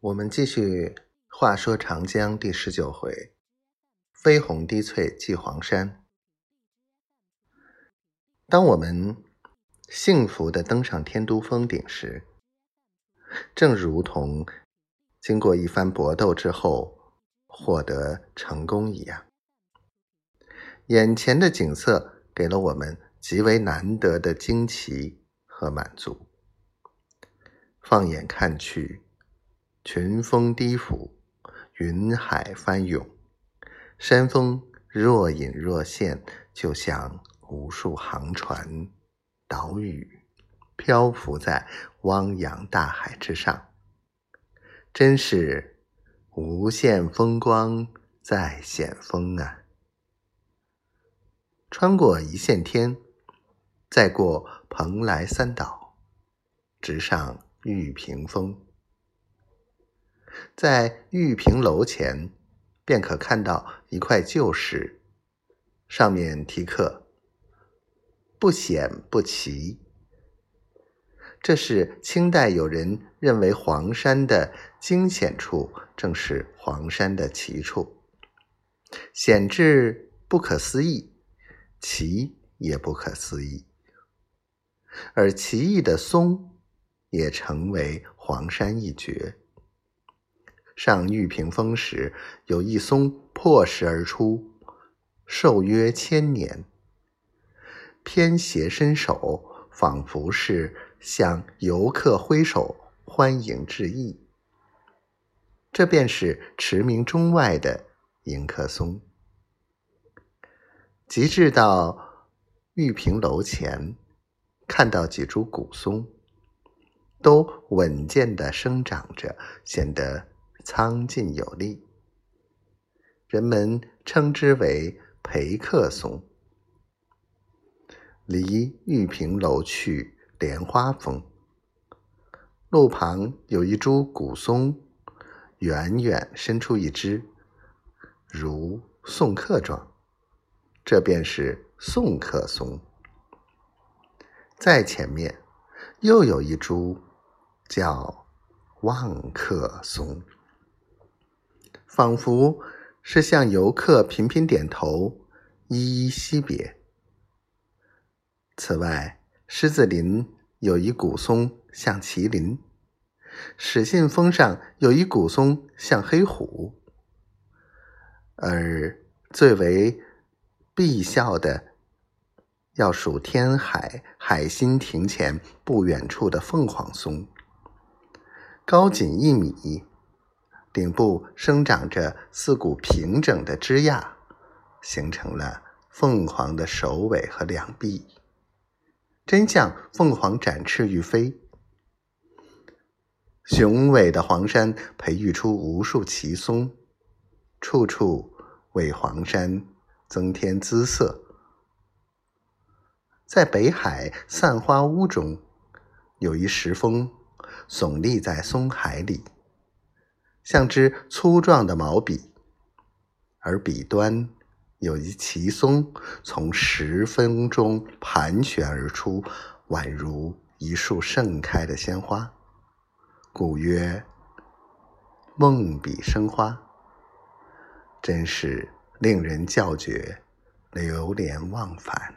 我们继续话说长江第十九回，飞鸿滴翠祭黄山。当我们幸福的登上天都峰顶时，正如同经过一番搏斗之后获得成功一样，眼前的景色给了我们极为难得的惊奇和满足。放眼看去。群峰低俯，云海翻涌，山峰若隐若现，就像无数航船、岛屿漂浮在汪洋大海之上，真是无限风光在险峰啊！穿过一线天，再过蓬莱三岛，直上玉屏峰。在玉屏楼前，便可看到一块旧石，上面题刻“不显不奇”。这是清代有人认为黄山的惊险处，正是黄山的奇处。险至不可思议，奇也不可思议。而奇异的松，也成为黄山一绝。上玉屏峰时，有一松破石而出，寿约千年，偏斜伸手，仿佛是向游客挥手欢迎致意。这便是驰名中外的迎客松。及至到玉屏楼前，看到几株古松，都稳健的生长着，显得。苍劲有力，人们称之为陪客松。离玉屏楼去莲花峰，路旁有一株古松，远远伸出一枝，如送客状，这便是送客松。再前面又有一株，叫望客松。仿佛是向游客频频点头，依依惜别。此外，狮子林有一古松像麒麟，始信峰上有一古松像黑虎，而最为必笑的，要数天海海心亭前不远处的凤凰松，高仅一米。顶部生长着四股平整的枝桠，形成了凤凰的首尾和两臂，真像凤凰展翅欲飞。雄伟的黄山培育出无数奇松，处处为黄山增添姿色。在北海散花坞中，有一石峰耸立在松海里。像支粗壮的毛笔，而笔端有一奇松从石峰中盘旋而出，宛如一束盛开的鲜花，故曰“梦笔生花”，真是令人叫绝，流连忘返。